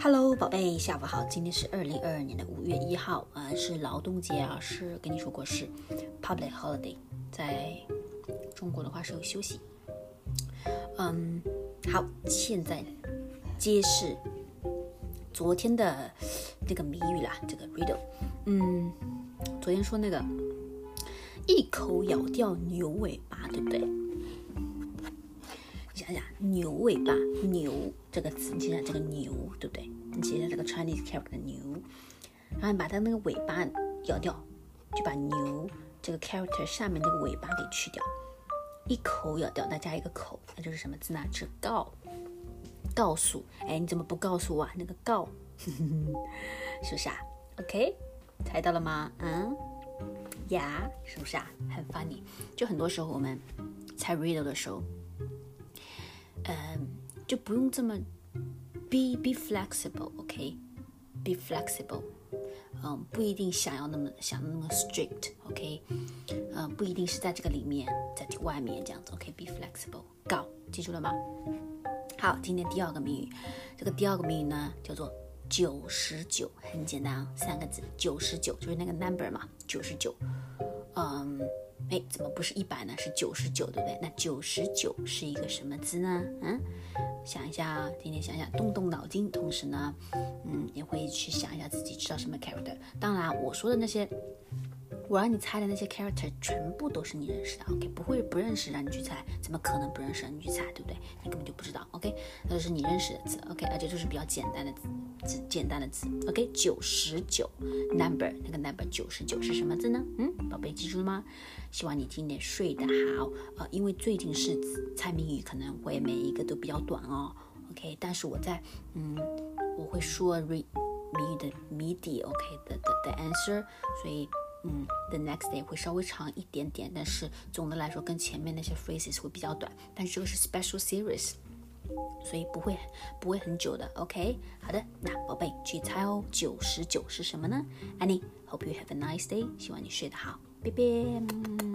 Hello，宝贝，下午好。今天是二零二二年的五月一号，啊，是劳动节啊，是跟你说过是 public holiday，在中国的话是有休息。嗯，好，现在揭示昨天的这个谜语啦，这个 riddle。嗯，昨天说那个一口咬掉牛尾巴，对不对？想想牛尾巴，牛这个词，你想想这个牛，对不对？你写下这个 Chinese character 牛，然后你把它那个尾巴咬掉，就把牛这个 character 下面这个尾巴给去掉，一口咬掉，再加一个口，那就是什么字呢？是告，告诉。哎，你怎么不告诉我啊？那个告，是不是啊？OK，猜到了吗？嗯，呀，是不是啊？很 funny。就很多时候我们猜 riddle 的时候。就不用这么 be be flexible，OK？Be flexible，嗯，不一定想要那么想那么 strict，OK？嗯，不一定是在这个里面，在外面这样子，OK？Be flexible，搞记住了吗？好，今天第二个谜语，这个第二个谜语呢叫做九十九，很简单啊，三个字，九十九就是那个 number 嘛，九十九，嗯。哎，怎么不是一百呢？是九十九，对不对？那九十九是一个什么字呢？嗯，想一下啊，今天想想，动动脑筋，同时呢，嗯，也会去想一下自己知道什么 character。当然，我说的那些。我让你猜的那些 character 全部都是你认识的，OK？不会不认识让你去猜，怎么可能不认识让你去猜，对不对？你根本就不知道，OK？那就是你认识的字，OK？而且就是比较简单的字，简单的字，OK？九十九 number 那个 number 九十九是什么字呢？嗯，宝贝记住了吗？希望你今天睡得好，呃，因为最近是猜谜语可能会每一个都比较短哦，OK？但是我在嗯，我会说 re 谜语的谜底，OK？的的的 answer，所以。嗯，the next day 会稍微长一点点，但是总的来说跟前面那些 phrases 会比较短。但是这个是 special series，所以不会不会很久的。OK，好的，那宝贝去猜哦，九十九是什么呢 any hope you have a nice day，希望你睡得好，拜拜。